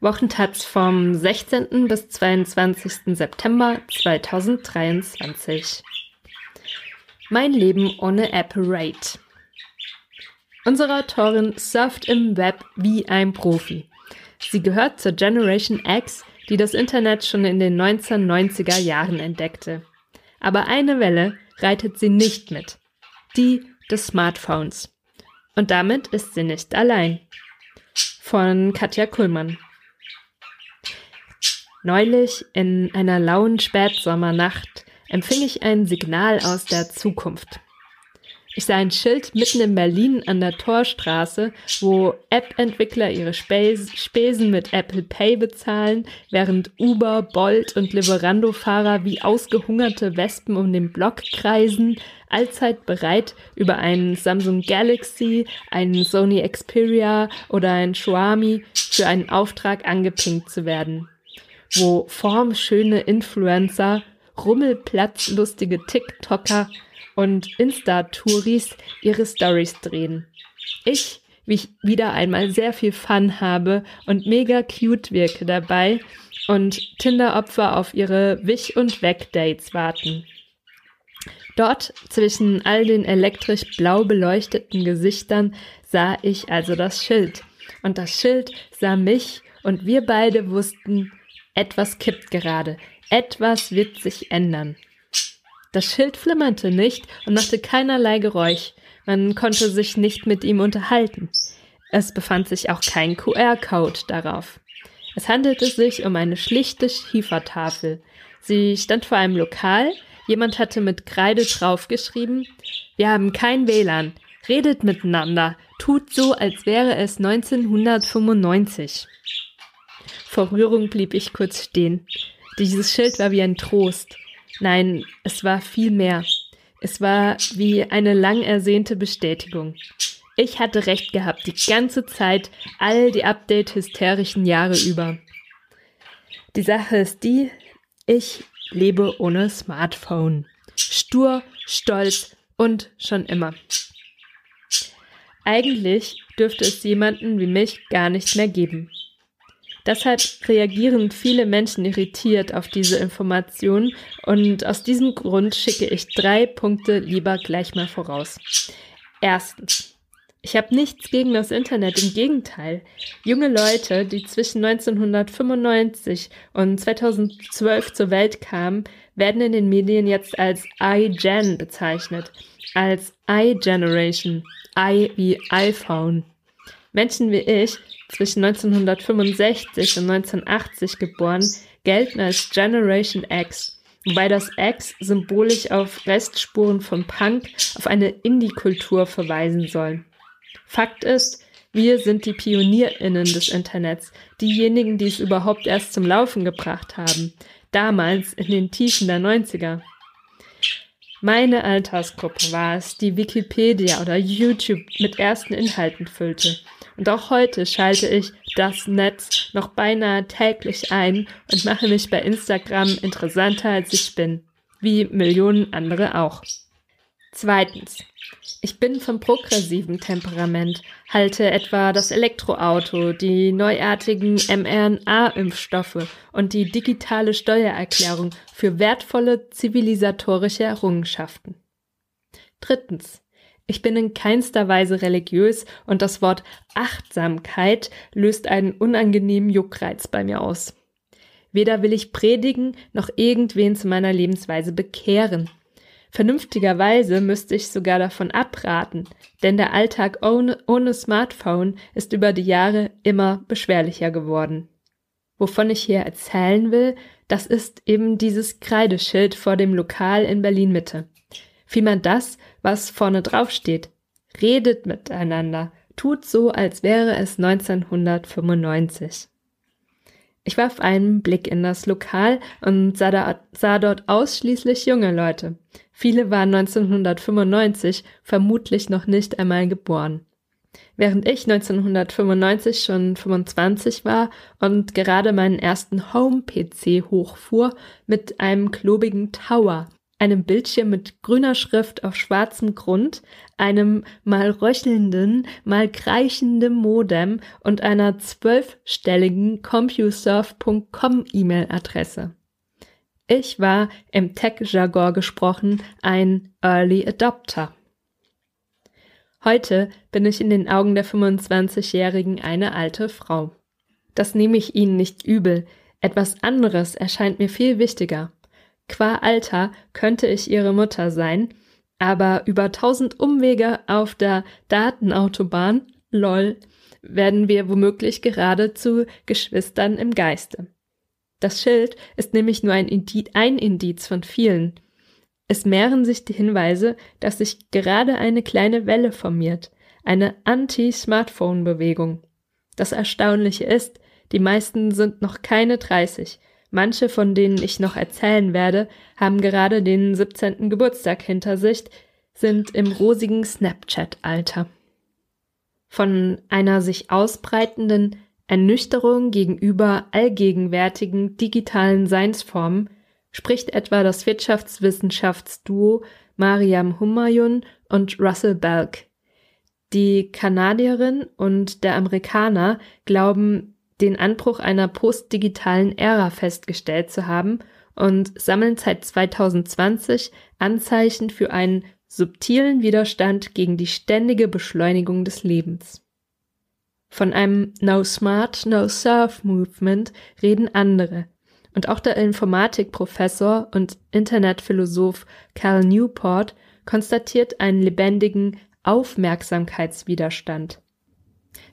Wochentaz vom 16. bis 22. September 2023. Mein Leben ohne Apple-Rate. Unsere Autorin surft im Web wie ein Profi. Sie gehört zur Generation X, die das Internet schon in den 1990er Jahren entdeckte. Aber eine Welle reitet sie nicht mit. Die des Smartphones. Und damit ist sie nicht allein. Von Katja Kuhlmann. Neulich in einer lauen Spätsommernacht empfing ich ein Signal aus der Zukunft. Ich sah ein Schild mitten in Berlin an der Torstraße, wo App-Entwickler ihre Spesen mit Apple Pay bezahlen, während Uber, Bolt und Liberando-Fahrer wie ausgehungerte Wespen um den Block kreisen, allzeit bereit, über einen Samsung Galaxy, einen Sony Xperia oder ein Xiaomi für einen Auftrag angepinkt zu werden wo formschöne Influencer, rummelplatzlustige TikToker und Insta-Touris ihre Stories drehen. Ich, wie ich wieder einmal sehr viel Fun habe und mega cute wirke dabei und Tinder-Opfer auf ihre Wich- und Weg-Dates warten. Dort zwischen all den elektrisch blau beleuchteten Gesichtern sah ich also das Schild. Und das Schild sah mich und wir beide wussten, etwas kippt gerade. Etwas wird sich ändern. Das Schild flimmerte nicht und machte keinerlei Geräusch. Man konnte sich nicht mit ihm unterhalten. Es befand sich auch kein QR-Code darauf. Es handelte sich um eine schlichte Schiefertafel. Sie stand vor einem Lokal. Jemand hatte mit Kreide draufgeschrieben, wir haben kein WLAN. Redet miteinander. Tut so, als wäre es 1995. Vor Rührung blieb ich kurz stehen. Dieses Schild war wie ein Trost. Nein, es war viel mehr. Es war wie eine lang ersehnte Bestätigung. Ich hatte recht gehabt, die ganze Zeit, all die Update-hysterischen Jahre über. Die Sache ist die, ich lebe ohne Smartphone. Stur, stolz und schon immer. Eigentlich dürfte es jemanden wie mich gar nicht mehr geben. Deshalb reagieren viele Menschen irritiert auf diese Informationen und aus diesem Grund schicke ich drei Punkte lieber gleich mal voraus. Erstens. Ich habe nichts gegen das Internet, im Gegenteil. Junge Leute, die zwischen 1995 und 2012 zur Welt kamen, werden in den Medien jetzt als iGen bezeichnet, als iGeneration, i wie iPhone. Menschen wie ich, zwischen 1965 und 1980 geboren, gelten als Generation X, wobei das X symbolisch auf Restspuren von Punk, auf eine Indie-Kultur verweisen soll. Fakt ist, wir sind die PionierInnen des Internets, diejenigen, die es überhaupt erst zum Laufen gebracht haben, damals in den Tiefen der 90er. Meine Altersgruppe war es, die Wikipedia oder YouTube mit ersten Inhalten füllte. Und auch heute schalte ich das Netz noch beinahe täglich ein und mache mich bei Instagram interessanter als ich bin. Wie Millionen andere auch. Zweitens. Ich bin vom progressiven Temperament, halte etwa das Elektroauto, die neuartigen mRNA-Impfstoffe und die digitale Steuererklärung für wertvolle zivilisatorische Errungenschaften. Drittens. Ich bin in keinster Weise religiös und das Wort Achtsamkeit löst einen unangenehmen Juckreiz bei mir aus. Weder will ich predigen noch irgendwen zu meiner Lebensweise bekehren. Vernünftigerweise müsste ich sogar davon abraten, denn der Alltag ohne, ohne Smartphone ist über die Jahre immer beschwerlicher geworden. Wovon ich hier erzählen will, das ist eben dieses Kreideschild vor dem Lokal in Berlin Mitte. Vielmehr das, was vorne drauf steht. Redet miteinander, tut so, als wäre es 1995. Ich warf einen Blick in das Lokal und sah, da, sah dort ausschließlich junge Leute. Viele waren 1995 vermutlich noch nicht einmal geboren. Während ich 1995 schon 25 war und gerade meinen ersten Home-PC hochfuhr mit einem klobigen Tower einem Bildschirm mit grüner Schrift auf schwarzem Grund, einem mal röchelnden, mal kreischenden Modem und einer zwölfstelligen CompuServe.com E-Mail-Adresse. Ich war im Tech-Jargon gesprochen ein Early Adopter. Heute bin ich in den Augen der 25-Jährigen eine alte Frau. Das nehme ich Ihnen nicht übel. Etwas anderes erscheint mir viel wichtiger. Qua Alter könnte ich ihre Mutter sein, aber über tausend Umwege auf der Datenautobahn, lol, werden wir womöglich gerade zu Geschwistern im Geiste. Das Schild ist nämlich nur ein Indiz, ein Indiz von vielen. Es mehren sich die Hinweise, dass sich gerade eine kleine Welle formiert, eine Anti-Smartphone-Bewegung. Das Erstaunliche ist, die meisten sind noch keine 30 Manche, von denen ich noch erzählen werde, haben gerade den 17. Geburtstag hinter sich, sind im rosigen Snapchat-Alter. Von einer sich ausbreitenden Ernüchterung gegenüber allgegenwärtigen digitalen Seinsformen spricht etwa das Wirtschaftswissenschaftsduo Mariam Humayun und Russell Belk. Die Kanadierin und der Amerikaner glauben, den Anbruch einer postdigitalen Ära festgestellt zu haben und sammeln seit 2020 Anzeichen für einen subtilen Widerstand gegen die ständige Beschleunigung des Lebens. Von einem No Smart, No Surf Movement reden andere. Und auch der Informatikprofessor und Internetphilosoph Cal Newport konstatiert einen lebendigen Aufmerksamkeitswiderstand.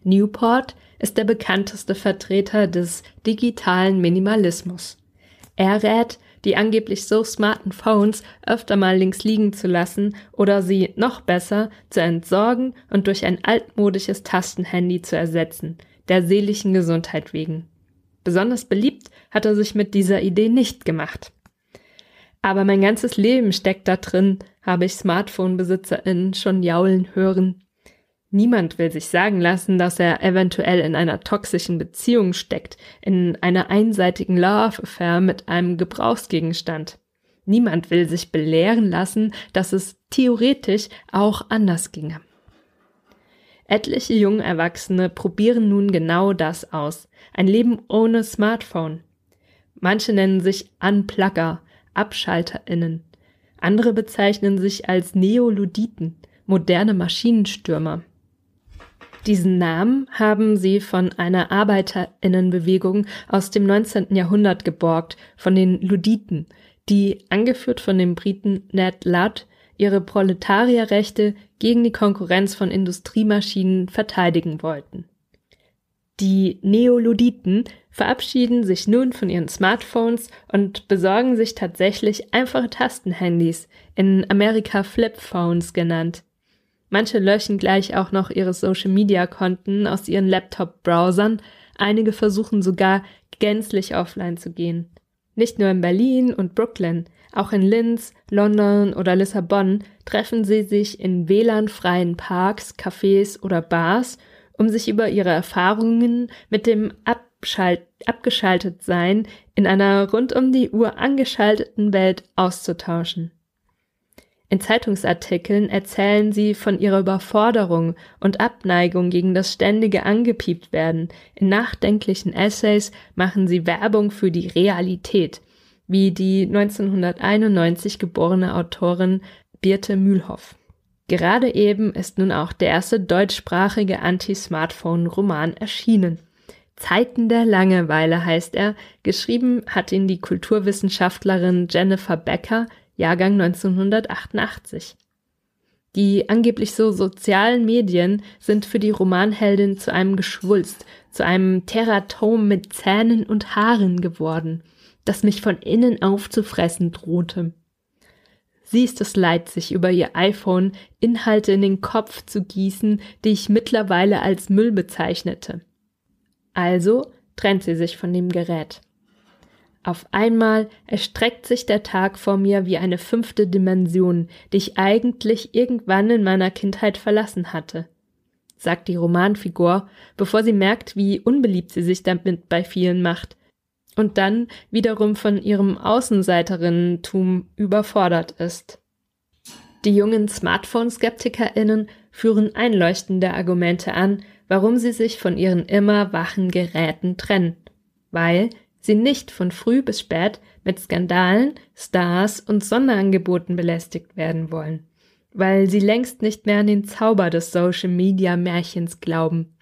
Newport ist der bekannteste Vertreter des digitalen Minimalismus. Er rät, die angeblich so smarten Phones öfter mal links liegen zu lassen oder sie noch besser zu entsorgen und durch ein altmodisches Tastenhandy zu ersetzen, der seelischen Gesundheit wegen. Besonders beliebt hat er sich mit dieser Idee nicht gemacht. Aber mein ganzes Leben steckt da drin, habe ich Smartphone-BesitzerInnen schon jaulen hören. Niemand will sich sagen lassen, dass er eventuell in einer toxischen Beziehung steckt, in einer einseitigen Love Affair mit einem Gebrauchsgegenstand. Niemand will sich belehren lassen, dass es theoretisch auch anders ginge. Etliche junge Erwachsene probieren nun genau das aus. Ein Leben ohne Smartphone. Manche nennen sich Unplugger, AbschalterInnen. Andere bezeichnen sich als Neoluditen, moderne Maschinenstürmer. Diesen Namen haben sie von einer Arbeiterinnenbewegung aus dem 19. Jahrhundert geborgt, von den Luditen, die, angeführt von dem Briten Ned Ludd, ihre Proletarierrechte gegen die Konkurrenz von Industriemaschinen verteidigen wollten. Die Neoluditen verabschieden sich nun von ihren Smartphones und besorgen sich tatsächlich einfache Tastenhandys, in Amerika Flipphones genannt, Manche löschen gleich auch noch ihre Social-Media-Konten aus ihren Laptop-Browsern, einige versuchen sogar gänzlich offline zu gehen. Nicht nur in Berlin und Brooklyn, auch in Linz, London oder Lissabon treffen sie sich in WLAN-freien Parks, Cafés oder Bars, um sich über ihre Erfahrungen mit dem Abschalt Abgeschaltetsein in einer rund um die Uhr angeschalteten Welt auszutauschen. In Zeitungsartikeln erzählen sie von ihrer Überforderung und Abneigung gegen das ständige angepiept werden. In nachdenklichen Essays machen sie Werbung für die Realität, wie die 1991 geborene Autorin Birte Mühlhoff. Gerade eben ist nun auch der erste deutschsprachige Anti-Smartphone-Roman erschienen. Zeiten der Langeweile heißt er, geschrieben hat ihn die Kulturwissenschaftlerin Jennifer Becker Jahrgang 1988. Die angeblich so sozialen Medien sind für die Romanheldin zu einem Geschwulst, zu einem Teratom mit Zähnen und Haaren geworden, das mich von innen aufzufressen drohte. Sie ist es leid, sich über ihr iPhone Inhalte in den Kopf zu gießen, die ich mittlerweile als Müll bezeichnete. Also trennt sie sich von dem Gerät. Auf einmal erstreckt sich der Tag vor mir wie eine fünfte Dimension, die ich eigentlich irgendwann in meiner Kindheit verlassen hatte, sagt die Romanfigur, bevor sie merkt, wie unbeliebt sie sich damit bei vielen macht. und dann wiederum von ihrem Außenseiterinnentum überfordert ist. Die jungen Smartphone-SkeptikerInnen führen einleuchtende Argumente an, warum sie sich von ihren immer wachen Geräten trennen. Weil sie nicht von früh bis spät mit Skandalen, Stars und Sonderangeboten belästigt werden wollen. Weil sie längst nicht mehr an den Zauber des Social Media Märchens glauben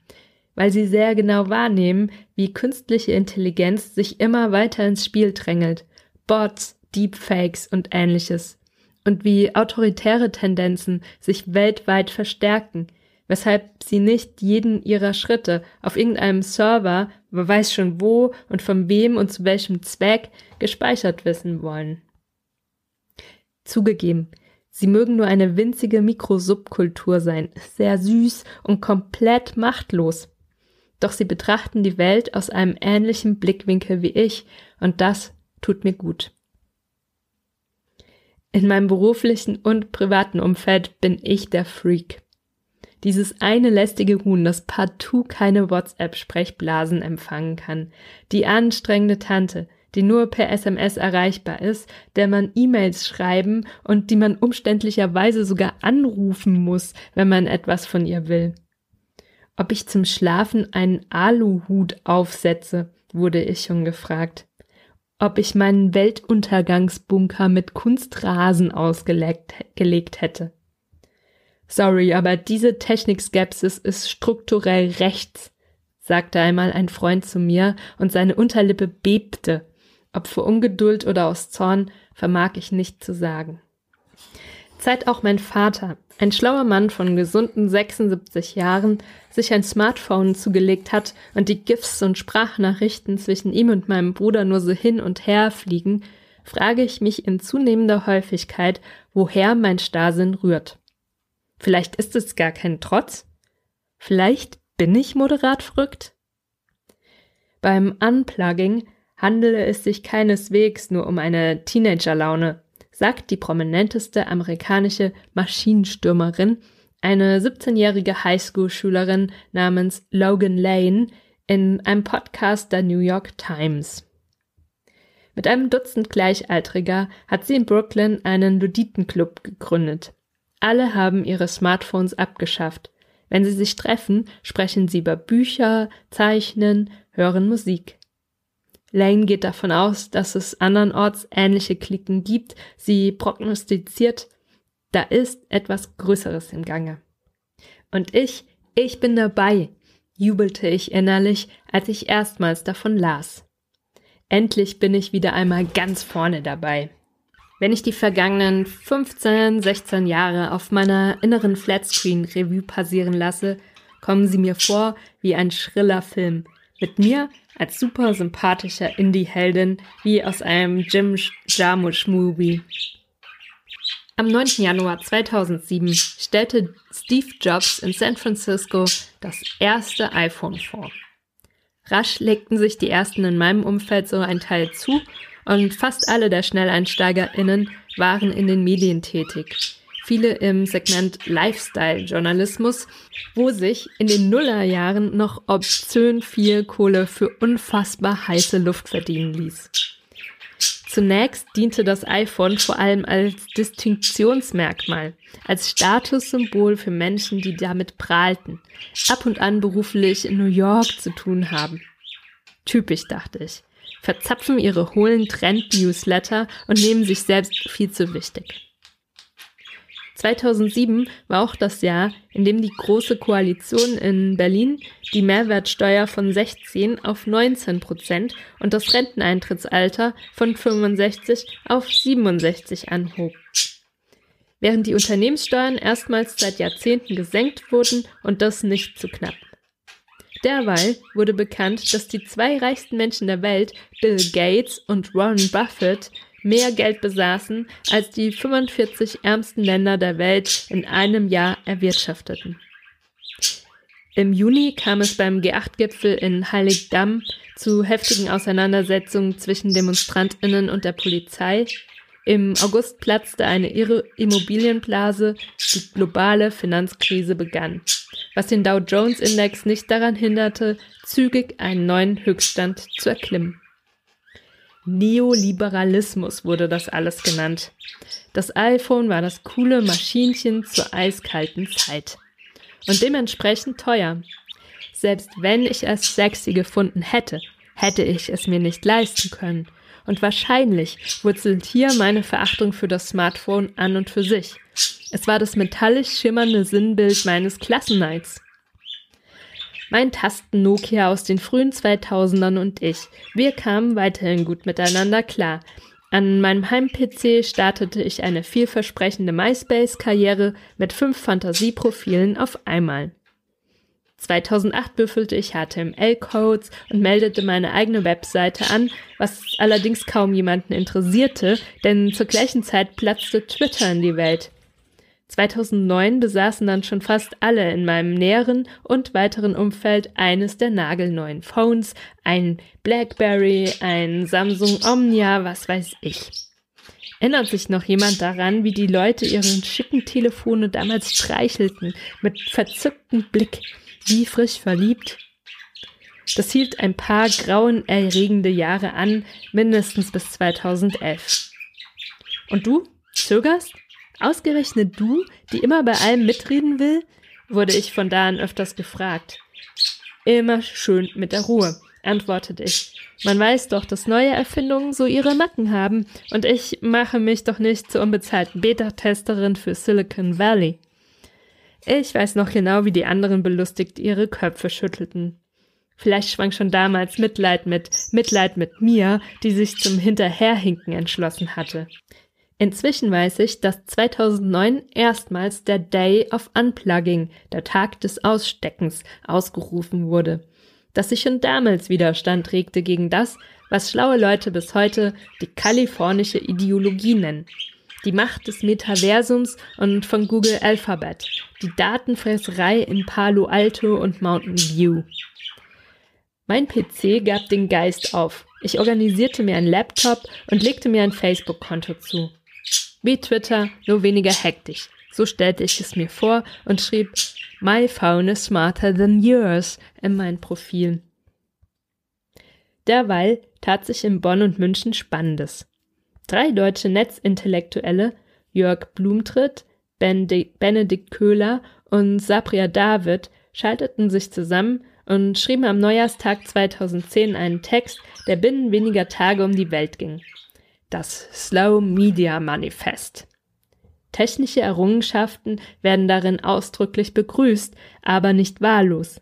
weil sie sehr genau wahrnehmen, wie künstliche Intelligenz sich immer weiter ins Spiel drängelt, Bots, Deepfakes und ähnliches, und wie autoritäre Tendenzen sich weltweit verstärken, weshalb sie nicht jeden ihrer Schritte auf irgendeinem Server, wer weiß schon wo und von wem und zu welchem Zweck, gespeichert wissen wollen. Zugegeben, Sie mögen nur eine winzige Mikrosubkultur sein, sehr süß und komplett machtlos doch sie betrachten die Welt aus einem ähnlichen Blickwinkel wie ich, und das tut mir gut. In meinem beruflichen und privaten Umfeld bin ich der Freak. Dieses eine lästige Huhn, das partout keine WhatsApp-Sprechblasen empfangen kann. Die anstrengende Tante, die nur per SMS erreichbar ist, der man E-Mails schreiben und die man umständlicherweise sogar anrufen muss, wenn man etwas von ihr will. Ob ich zum Schlafen einen Aluhut aufsetze, wurde ich schon gefragt. Ob ich meinen Weltuntergangsbunker mit Kunstrasen ausgelegt hätte. Sorry, aber diese Technikskepsis ist strukturell rechts, sagte einmal ein Freund zu mir und seine Unterlippe bebte. Ob vor Ungeduld oder aus Zorn, vermag ich nicht zu sagen. Seit auch mein Vater, ein schlauer Mann von gesunden 76 Jahren, sich ein Smartphone zugelegt hat und die GIFs und Sprachnachrichten zwischen ihm und meinem Bruder nur so hin und her fliegen, frage ich mich in zunehmender Häufigkeit, woher mein Starrsinn rührt. Vielleicht ist es gar kein Trotz? Vielleicht bin ich moderat verrückt? Beim Unplugging handele es sich keineswegs nur um eine Teenagerlaune, sagt die prominenteste amerikanische Maschinenstürmerin, eine 17-jährige Highschool-Schülerin namens Logan Lane, in einem Podcast der New York Times. Mit einem Dutzend Gleichaltriger hat sie in Brooklyn einen Luditenclub gegründet. Alle haben ihre Smartphones abgeschafft. Wenn sie sich treffen, sprechen sie über Bücher, zeichnen, hören Musik. Lane geht davon aus, dass es andernorts ähnliche Klicken gibt. Sie prognostiziert, da ist etwas Größeres im Gange. Und ich, ich bin dabei, jubelte ich innerlich, als ich erstmals davon las. Endlich bin ich wieder einmal ganz vorne dabei. Wenn ich die vergangenen 15, 16 Jahre auf meiner inneren Flatscreen-Revue passieren lasse, kommen sie mir vor wie ein schriller Film. Mit mir als super sympathischer Indie-Heldin wie aus einem Jim Jarmusch-Movie. Am 9. Januar 2007 stellte Steve Jobs in San Francisco das erste iPhone vor. Rasch legten sich die ersten in meinem Umfeld so ein Teil zu und fast alle der SchnelleinsteigerInnen waren in den Medien tätig viele im Segment Lifestyle-Journalismus, wo sich in den Nullerjahren noch obszön viel Kohle für unfassbar heiße Luft verdienen ließ. Zunächst diente das iPhone vor allem als Distinktionsmerkmal, als Statussymbol für Menschen, die damit prahlten, ab und an beruflich in New York zu tun haben. Typisch, dachte ich. Verzapfen ihre hohlen Trend-Newsletter und nehmen sich selbst viel zu wichtig. 2007 war auch das Jahr, in dem die Große Koalition in Berlin die Mehrwertsteuer von 16 auf 19 Prozent und das Renteneintrittsalter von 65 auf 67 anhob. Während die Unternehmenssteuern erstmals seit Jahrzehnten gesenkt wurden und das nicht zu knapp. Derweil wurde bekannt, dass die zwei reichsten Menschen der Welt, Bill Gates und Warren Buffett, mehr Geld besaßen, als die 45 ärmsten Länder der Welt in einem Jahr erwirtschafteten. Im Juni kam es beim G8-Gipfel in Heiligdamm zu heftigen Auseinandersetzungen zwischen Demonstrantinnen und der Polizei. Im August platzte eine Immobilienblase, die globale Finanzkrise begann, was den Dow Jones Index nicht daran hinderte, zügig einen neuen Höchststand zu erklimmen. Neoliberalismus wurde das alles genannt. Das iPhone war das coole Maschinchen zur eiskalten Zeit. Und dementsprechend teuer. Selbst wenn ich es sexy gefunden hätte, hätte ich es mir nicht leisten können. Und wahrscheinlich wurzelt hier meine Verachtung für das Smartphone an und für sich. Es war das metallisch schimmernde Sinnbild meines Klassenneits. Mein Tasten-Nokia aus den frühen 2000ern und ich, wir kamen weiterhin gut miteinander klar. An meinem Heim-PC startete ich eine vielversprechende MySpace-Karriere mit fünf Fantasieprofilen auf einmal. 2008 büffelte ich HTML-Codes und meldete meine eigene Webseite an, was allerdings kaum jemanden interessierte, denn zur gleichen Zeit platzte Twitter in die Welt. 2009 besaßen dann schon fast alle in meinem näheren und weiteren Umfeld eines der nagelneuen Phones, ein BlackBerry, ein Samsung Omnia, was weiß ich. Erinnert sich noch jemand daran, wie die Leute ihren schicken Telefone damals streichelten, mit verzücktem Blick, wie frisch verliebt? Das hielt ein paar grauenerregende Jahre an, mindestens bis 2011. Und du? Zögerst? Ausgerechnet du, die immer bei allem mitreden will? wurde ich von da an öfters gefragt. Immer schön mit der Ruhe, antwortete ich. Man weiß doch, dass neue Erfindungen so ihre Macken haben, und ich mache mich doch nicht zur unbezahlten Beta-Testerin für Silicon Valley. Ich weiß noch genau, wie die anderen belustigt ihre Köpfe schüttelten. Vielleicht schwang schon damals Mitleid mit, Mitleid mit mir, die sich zum Hinterherhinken entschlossen hatte. Inzwischen weiß ich, dass 2009 erstmals der Day of Unplugging, der Tag des Aussteckens, ausgerufen wurde. Dass sich schon damals Widerstand regte gegen das, was schlaue Leute bis heute die kalifornische Ideologie nennen. Die Macht des Metaversums und von Google Alphabet. Die Datenfresserei in Palo Alto und Mountain View. Mein PC gab den Geist auf. Ich organisierte mir einen Laptop und legte mir ein Facebook-Konto zu. Wie Twitter, nur weniger hektisch. So stellte ich es mir vor und schrieb My phone is smarter than yours in mein Profil. Derweil tat sich in Bonn und München Spannendes. Drei deutsche Netzintellektuelle, Jörg Blumtritt, Benedikt Köhler und Sabria David, schalteten sich zusammen und schrieben am Neujahrstag 2010 einen Text, der binnen weniger Tage um die Welt ging das Slow Media Manifest. Technische Errungenschaften werden darin ausdrücklich begrüßt, aber nicht wahllos.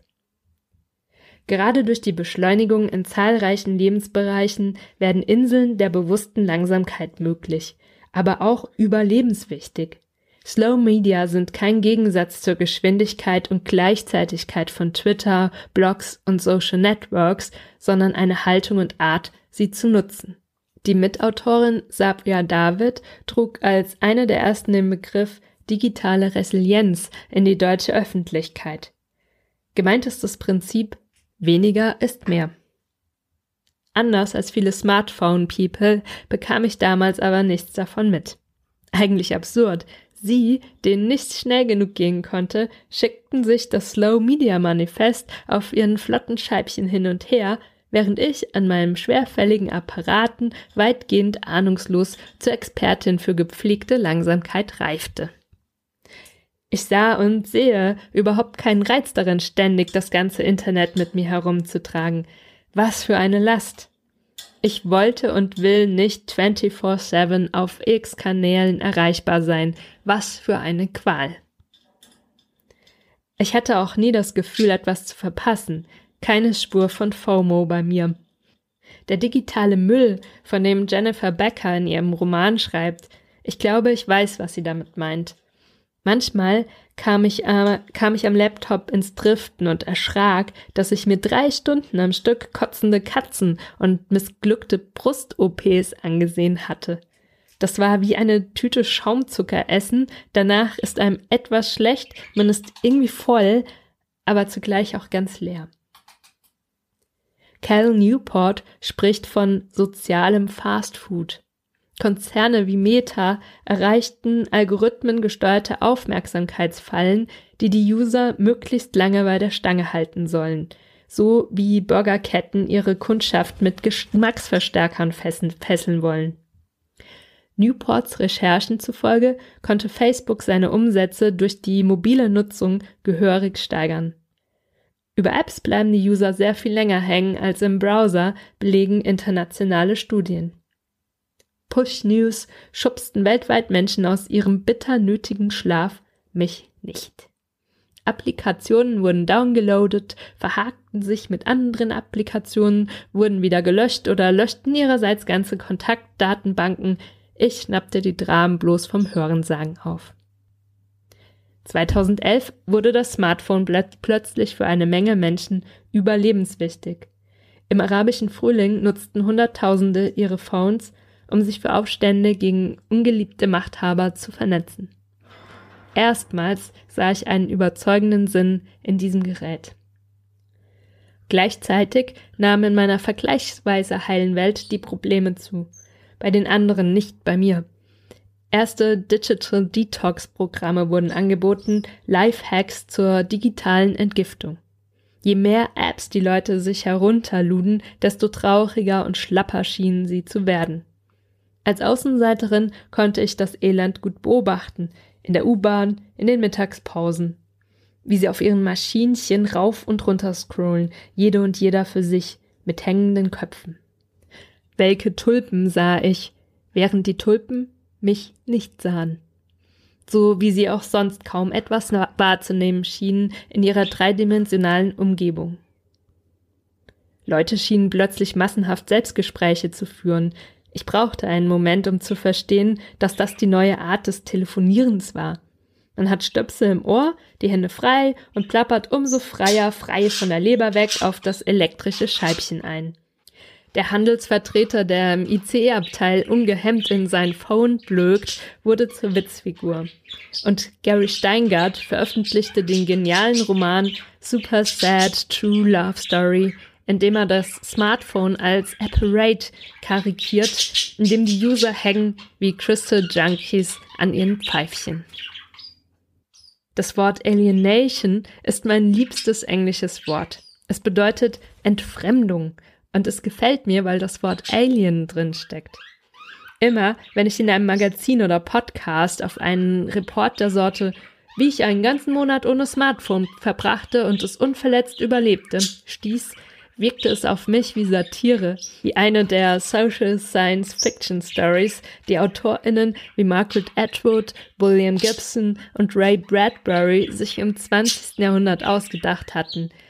Gerade durch die Beschleunigung in zahlreichen Lebensbereichen werden Inseln der bewussten Langsamkeit möglich, aber auch überlebenswichtig. Slow Media sind kein Gegensatz zur Geschwindigkeit und Gleichzeitigkeit von Twitter, Blogs und Social Networks, sondern eine Haltung und Art, sie zu nutzen. Die Mitautorin Sabria David trug als eine der ersten den Begriff digitale Resilienz in die deutsche Öffentlichkeit. Gemeint ist das Prinzip weniger ist mehr. Anders als viele Smartphone-People bekam ich damals aber nichts davon mit. Eigentlich absurd. Sie, denen nicht schnell genug gehen konnte, schickten sich das Slow Media Manifest auf ihren flotten Scheibchen hin und her, während ich an meinem schwerfälligen Apparaten weitgehend ahnungslos zur Expertin für gepflegte Langsamkeit reifte. Ich sah und sehe überhaupt keinen Reiz darin, ständig das ganze Internet mit mir herumzutragen. Was für eine Last. Ich wollte und will nicht 24-7 auf X-Kanälen erreichbar sein. Was für eine Qual. Ich hatte auch nie das Gefühl, etwas zu verpassen. Keine Spur von FOMO bei mir. Der digitale Müll, von dem Jennifer Becker in ihrem Roman schreibt, ich glaube, ich weiß, was sie damit meint. Manchmal kam ich, äh, kam ich am Laptop ins Driften und erschrak, dass ich mir drei Stunden am Stück kotzende Katzen und missglückte Brust-OPs angesehen hatte. Das war wie eine Tüte Schaumzucker essen, danach ist einem etwas schlecht, man ist irgendwie voll, aber zugleich auch ganz leer. Cal Newport spricht von sozialem Fastfood. Konzerne wie Meta erreichten algorithmengesteuerte Aufmerksamkeitsfallen, die die User möglichst lange bei der Stange halten sollen. so wie Burgerketten ihre Kundschaft mit Geschmacksverstärkern fesseln wollen. Newports Recherchen zufolge konnte Facebook seine Umsätze durch die mobile Nutzung gehörig steigern. Über Apps bleiben die User sehr viel länger hängen als im Browser, belegen internationale Studien. Push News schubsten weltweit Menschen aus ihrem bitter nötigen Schlaf, mich nicht. Applikationen wurden downgeloadet, verhakten sich mit anderen Applikationen, wurden wieder gelöscht oder löschten ihrerseits ganze Kontaktdatenbanken, ich schnappte die Dramen bloß vom Hörensagen auf. 2011 wurde das Smartphone plötzlich für eine Menge Menschen überlebenswichtig. Im arabischen Frühling nutzten Hunderttausende ihre Phones, um sich für Aufstände gegen ungeliebte Machthaber zu vernetzen. Erstmals sah ich einen überzeugenden Sinn in diesem Gerät. Gleichzeitig nahmen in meiner vergleichsweise heilen Welt die Probleme zu – bei den anderen nicht bei mir. Erste Digital Detox Programme wurden angeboten, Lifehacks zur digitalen Entgiftung. Je mehr Apps die Leute sich herunterluden, desto trauriger und schlapper schienen sie zu werden. Als Außenseiterin konnte ich das Elend gut beobachten, in der U-Bahn, in den Mittagspausen. Wie sie auf ihren Maschinchen rauf und runter scrollen, jede und jeder für sich, mit hängenden Köpfen. Welke Tulpen sah ich, während die Tulpen mich nicht sahen. So wie sie auch sonst kaum etwas wahrzunehmen schienen in ihrer dreidimensionalen Umgebung. Leute schienen plötzlich massenhaft Selbstgespräche zu führen. Ich brauchte einen Moment, um zu verstehen, dass das die neue Art des Telefonierens war. Man hat Stöpsel im Ohr, die Hände frei und plappert umso freier frei von der Leber weg auf das elektrische Scheibchen ein. Der Handelsvertreter, der im ICE-Abteil ungehemmt in sein Phone blökt, wurde zur Witzfigur. Und Gary Steingart veröffentlichte den genialen Roman Super Sad True Love Story, in dem er das Smartphone als Apparate karikiert, in dem die User hängen wie Crystal Junkies an ihren Pfeifchen. Das Wort Alienation ist mein liebstes englisches Wort. Es bedeutet Entfremdung, und es gefällt mir, weil das Wort Alien drin steckt. Immer, wenn ich in einem Magazin oder Podcast auf einen Report der Sorte, wie ich einen ganzen Monat ohne Smartphone verbrachte und es unverletzt überlebte, stieß, wirkte es auf mich wie Satire, wie eine der Social Science Fiction Stories, die AutorInnen wie Margaret Atwood, William Gibson und Ray Bradbury sich im 20. Jahrhundert ausgedacht hatten –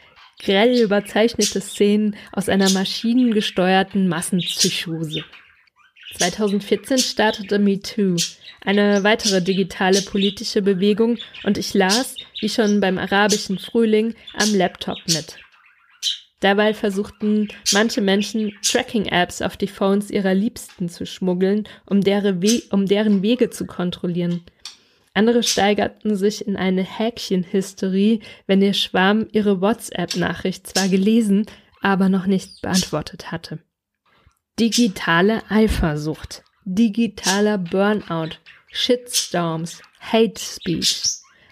grell überzeichnete Szenen aus einer maschinengesteuerten Massenpsychose. 2014 startete MeToo, eine weitere digitale politische Bewegung, und ich las, wie schon beim arabischen Frühling, am Laptop mit. Dabei versuchten manche Menschen Tracking-Apps auf die Phones ihrer Liebsten zu schmuggeln, um deren, We um deren Wege zu kontrollieren. Andere steigerten sich in eine Häkchenhysterie, wenn ihr Schwarm ihre WhatsApp-Nachricht zwar gelesen, aber noch nicht beantwortet hatte. Digitale Eifersucht, digitaler Burnout, Shitstorms, Hate Speech.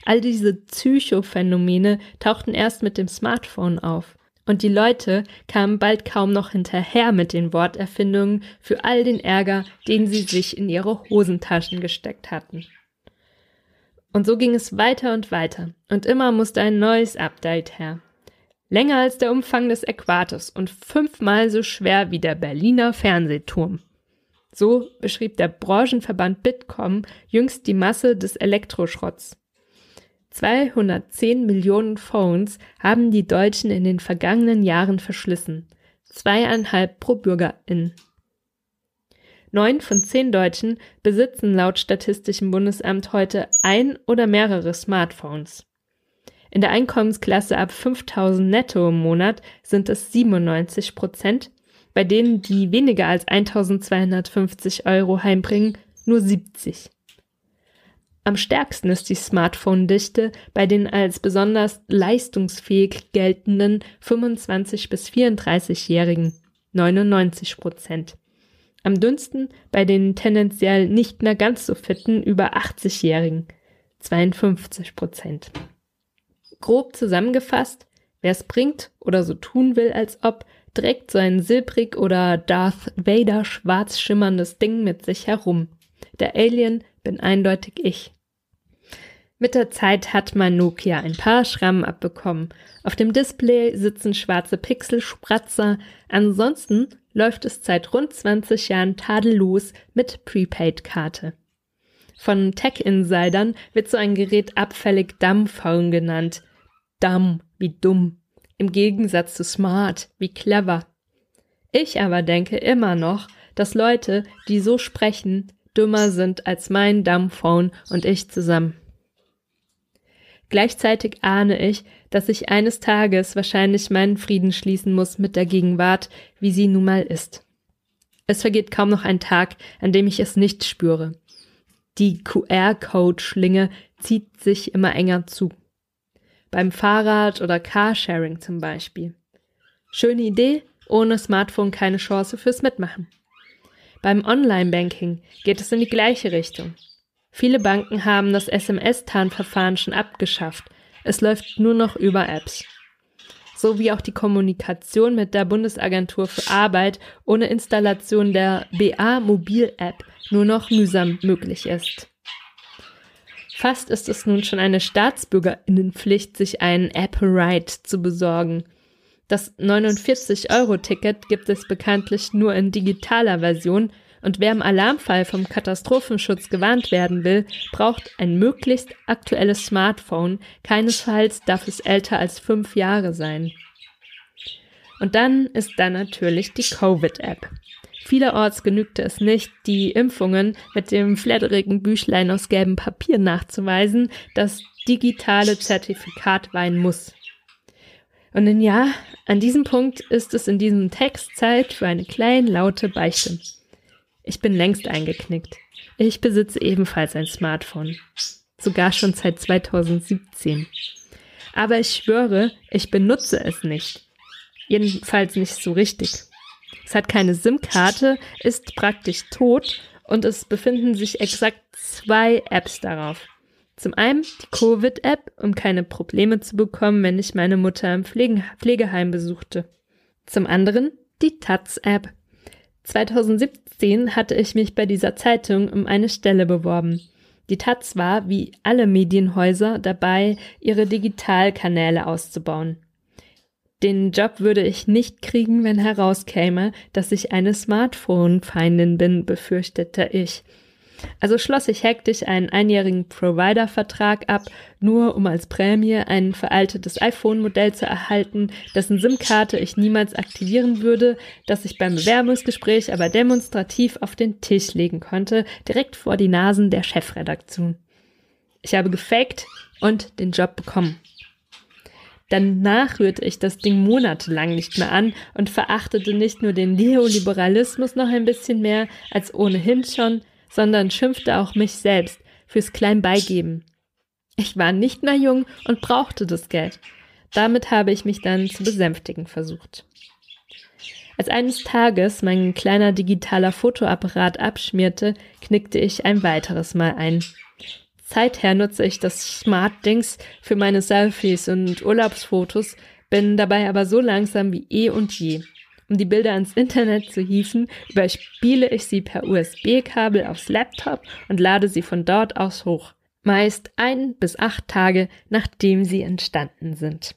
All diese Psychophänomene tauchten erst mit dem Smartphone auf. Und die Leute kamen bald kaum noch hinterher mit den Worterfindungen für all den Ärger, den sie sich in ihre Hosentaschen gesteckt hatten. Und so ging es weiter und weiter, und immer musste ein neues Update her. Länger als der Umfang des Äquators und fünfmal so schwer wie der Berliner Fernsehturm. So beschrieb der Branchenverband Bitkom jüngst die Masse des Elektroschrotts. 210 Millionen Phones haben die Deutschen in den vergangenen Jahren verschlissen. Zweieinhalb pro Bürgerin. Neun von zehn Deutschen besitzen laut Statistischem Bundesamt heute ein oder mehrere Smartphones. In der Einkommensklasse ab 5000 netto im Monat sind es 97 Prozent, bei denen die weniger als 1250 Euro heimbringen, nur 70. Am stärksten ist die Smartphone-Dichte bei den als besonders leistungsfähig geltenden 25 bis 34-Jährigen, 99 Prozent. Am dünnsten bei den tendenziell nicht mehr ganz so fitten über 80-Jährigen, 52 Prozent. Grob zusammengefasst, Wer es bringt oder so tun will, als ob, trägt so ein silbrig oder Darth Vader schwarz schimmerndes Ding mit sich herum. Der Alien bin eindeutig ich. Mit der Zeit hat mein Nokia ein paar Schrammen abbekommen. Auf dem Display sitzen schwarze Pixelspratzer. Ansonsten läuft es seit rund 20 Jahren tadellos mit Prepaid-Karte. Von Tech-Insidern wird so ein Gerät abfällig Dumbphone genannt. Dumb wie dumm. Im Gegensatz zu smart wie clever. Ich aber denke immer noch, dass Leute, die so sprechen, dümmer sind als mein Dumbphone und ich zusammen. Gleichzeitig ahne ich, dass ich eines Tages wahrscheinlich meinen Frieden schließen muss mit der Gegenwart, wie sie nun mal ist. Es vergeht kaum noch ein Tag, an dem ich es nicht spüre. Die QR-Code-Schlinge zieht sich immer enger zu. Beim Fahrrad oder Carsharing zum Beispiel. Schöne Idee, ohne Smartphone keine Chance fürs Mitmachen. Beim Online-Banking geht es in die gleiche Richtung. Viele Banken haben das SMS-Tarnverfahren schon abgeschafft. Es läuft nur noch über Apps. So wie auch die Kommunikation mit der Bundesagentur für Arbeit ohne Installation der BA Mobil App nur noch mühsam möglich ist. Fast ist es nun schon eine Staatsbürgerinnenpflicht, sich einen Apple Ride zu besorgen. Das 49-Euro-Ticket gibt es bekanntlich nur in digitaler Version und wer im Alarmfall vom Katastrophenschutz gewarnt werden will, braucht ein möglichst aktuelles Smartphone, keinesfalls darf es älter als fünf Jahre sein. Und dann ist da natürlich die Covid-App. Vielerorts genügte es nicht, die Impfungen mit dem flatterigen Büchlein aus gelbem Papier nachzuweisen, das digitale Zertifikat weihen muss. Und ja, an diesem Punkt ist es in diesem Text Zeit für eine kleine laute Beichte. Ich bin längst eingeknickt. Ich besitze ebenfalls ein Smartphone. Sogar schon seit 2017. Aber ich schwöre, ich benutze es nicht. Jedenfalls nicht so richtig. Es hat keine SIM-Karte, ist praktisch tot und es befinden sich exakt zwei Apps darauf. Zum einen die Covid-App, um keine Probleme zu bekommen, wenn ich meine Mutter im Pflege Pflegeheim besuchte. Zum anderen die Taz-App, 2017 hatte ich mich bei dieser Zeitung um eine Stelle beworben. Die Taz war, wie alle Medienhäuser, dabei, ihre Digitalkanäle auszubauen. Den Job würde ich nicht kriegen, wenn herauskäme, dass ich eine Smartphone-Feindin bin, befürchtete ich. Also schloss ich hektisch einen einjährigen Provider-Vertrag ab, nur um als Prämie ein veraltetes iPhone-Modell zu erhalten, dessen SIM-Karte ich niemals aktivieren würde, das ich beim Bewerbungsgespräch aber demonstrativ auf den Tisch legen konnte, direkt vor die Nasen der Chefredaktion. Ich habe gefaked und den Job bekommen. Danach rührte ich das Ding monatelang nicht mehr an und verachtete nicht nur den Neoliberalismus noch ein bisschen mehr als ohnehin schon, sondern schimpfte auch mich selbst fürs Kleinbeigeben. Ich war nicht mehr jung und brauchte das Geld. Damit habe ich mich dann zu besänftigen versucht. Als eines Tages mein kleiner digitaler Fotoapparat abschmierte, knickte ich ein weiteres Mal ein. Seither nutze ich das Smart-Dings für meine Selfies und Urlaubsfotos, bin dabei aber so langsam wie eh und je. Um die Bilder ans Internet zu hieven, überspiele ich sie per USB-Kabel aufs Laptop und lade sie von dort aus hoch. Meist ein bis acht Tage, nachdem sie entstanden sind.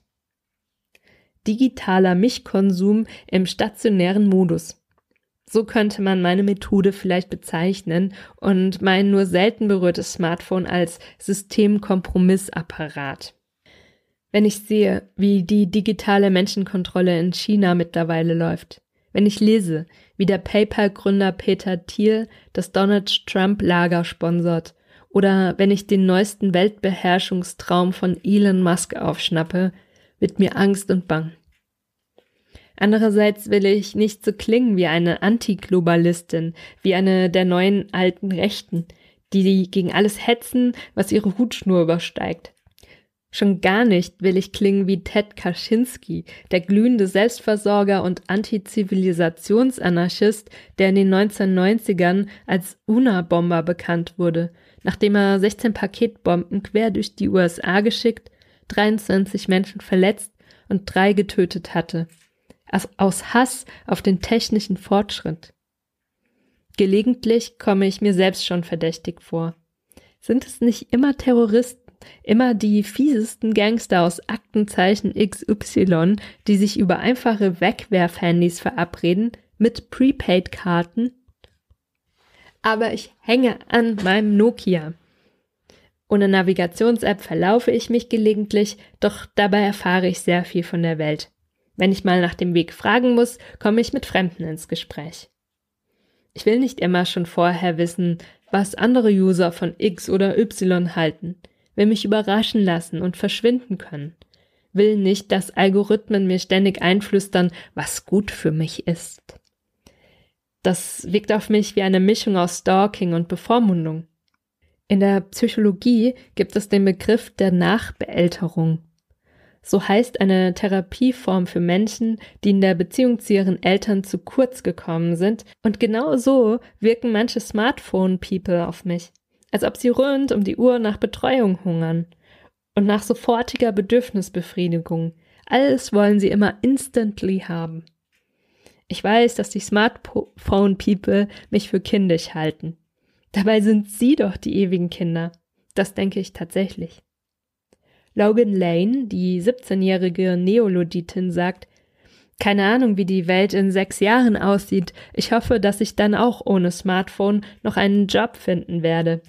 Digitaler Mischkonsum im stationären Modus. So könnte man meine Methode vielleicht bezeichnen und mein nur selten berührtes Smartphone als Systemkompromissapparat. Wenn ich sehe, wie die digitale Menschenkontrolle in China mittlerweile läuft, wenn ich lese, wie der PayPal-Gründer Peter Thiel das Donald Trump-Lager sponsert, oder wenn ich den neuesten Weltbeherrschungstraum von Elon Musk aufschnappe, wird mir Angst und bang. Andererseits will ich nicht so klingen wie eine Antiglobalistin, wie eine der neuen alten Rechten, die gegen alles hetzen, was ihre Hutschnur übersteigt. Schon gar nicht will ich klingen wie Ted Kaczynski, der glühende Selbstversorger und Antizivilisationsanarchist, der in den 1990ern als UNA-Bomber bekannt wurde, nachdem er 16 Paketbomben quer durch die USA geschickt, 23 Menschen verletzt und drei getötet hatte. Aus Hass auf den technischen Fortschritt. Gelegentlich komme ich mir selbst schon verdächtig vor. Sind es nicht immer Terroristen, immer die fiesesten Gangster aus Aktenzeichen XY, die sich über einfache Wegwerfhandys verabreden mit Prepaid-Karten? Aber ich hänge an meinem Nokia. Ohne Navigations-App verlaufe ich mich gelegentlich, doch dabei erfahre ich sehr viel von der Welt. Wenn ich mal nach dem Weg fragen muss, komme ich mit Fremden ins Gespräch. Ich will nicht immer schon vorher wissen, was andere User von X oder Y halten, will mich überraschen lassen und verschwinden können, will nicht, dass Algorithmen mir ständig einflüstern, was gut für mich ist. Das wirkt auf mich wie eine Mischung aus Stalking und Bevormundung. In der Psychologie gibt es den Begriff der Nachbeälterung. So heißt eine Therapieform für Menschen, die in der Beziehung zu ihren Eltern zu kurz gekommen sind. Und genau so wirken manche Smartphone-People auf mich. Als ob sie rund um die Uhr nach Betreuung hungern. Und nach sofortiger Bedürfnisbefriedigung. Alles wollen sie immer instantly haben. Ich weiß, dass die Smartphone-People mich für kindisch halten. Dabei sind sie doch die ewigen Kinder. Das denke ich tatsächlich. Logan Lane, die 17-jährige Neoloditin, sagt, keine Ahnung, wie die Welt in sechs Jahren aussieht. Ich hoffe, dass ich dann auch ohne Smartphone noch einen Job finden werde.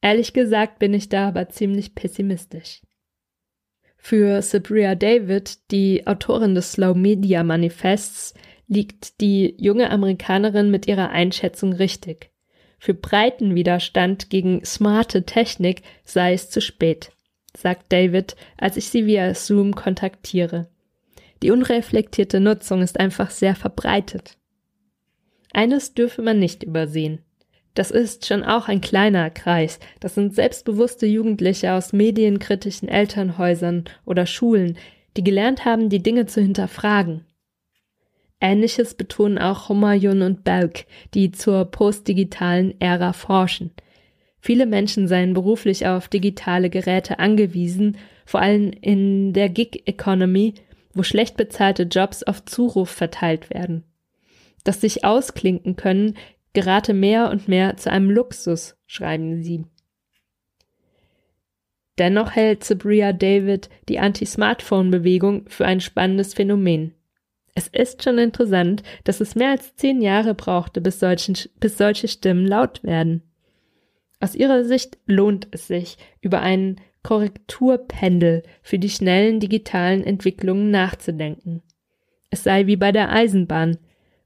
Ehrlich gesagt bin ich da aber ziemlich pessimistisch. Für Sabria David, die Autorin des Slow Media Manifests, liegt die junge Amerikanerin mit ihrer Einschätzung richtig. Für breiten Widerstand gegen smarte Technik sei es zu spät sagt David, als ich sie via Zoom kontaktiere. Die unreflektierte Nutzung ist einfach sehr verbreitet. Eines dürfe man nicht übersehen. Das ist schon auch ein kleiner Kreis. Das sind selbstbewusste Jugendliche aus medienkritischen Elternhäusern oder Schulen, die gelernt haben, die Dinge zu hinterfragen. Ähnliches betonen auch Humayun und Belk, die zur postdigitalen Ära forschen – Viele Menschen seien beruflich auf digitale Geräte angewiesen, vor allem in der Gig Economy, wo schlecht bezahlte Jobs auf Zuruf verteilt werden. Das sich ausklinken können gerate mehr und mehr zu einem Luxus, schreiben sie. Dennoch hält Sabria David die Anti-Smartphone-Bewegung für ein spannendes Phänomen. Es ist schon interessant, dass es mehr als zehn Jahre brauchte, bis, solchen, bis solche Stimmen laut werden. Aus ihrer Sicht lohnt es sich, über einen Korrekturpendel für die schnellen digitalen Entwicklungen nachzudenken. Es sei wie bei der Eisenbahn.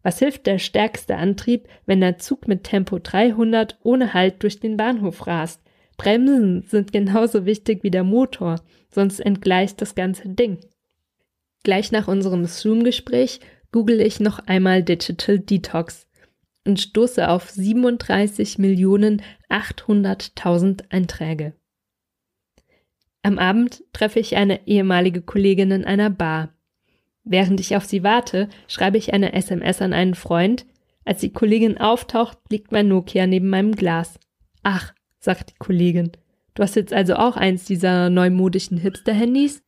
Was hilft der stärkste Antrieb, wenn der Zug mit Tempo 300 ohne Halt durch den Bahnhof rast? Bremsen sind genauso wichtig wie der Motor, sonst entgleist das ganze Ding. Gleich nach unserem Zoom-Gespräch google ich noch einmal Digital Detox und stoße auf 37 Millionen 800.000 Einträge. Am Abend treffe ich eine ehemalige Kollegin in einer Bar. Während ich auf sie warte, schreibe ich eine SMS an einen Freund. Als die Kollegin auftaucht, liegt mein Nokia neben meinem Glas. Ach, sagt die Kollegin, du hast jetzt also auch eins dieser neumodischen Hipster-Handys?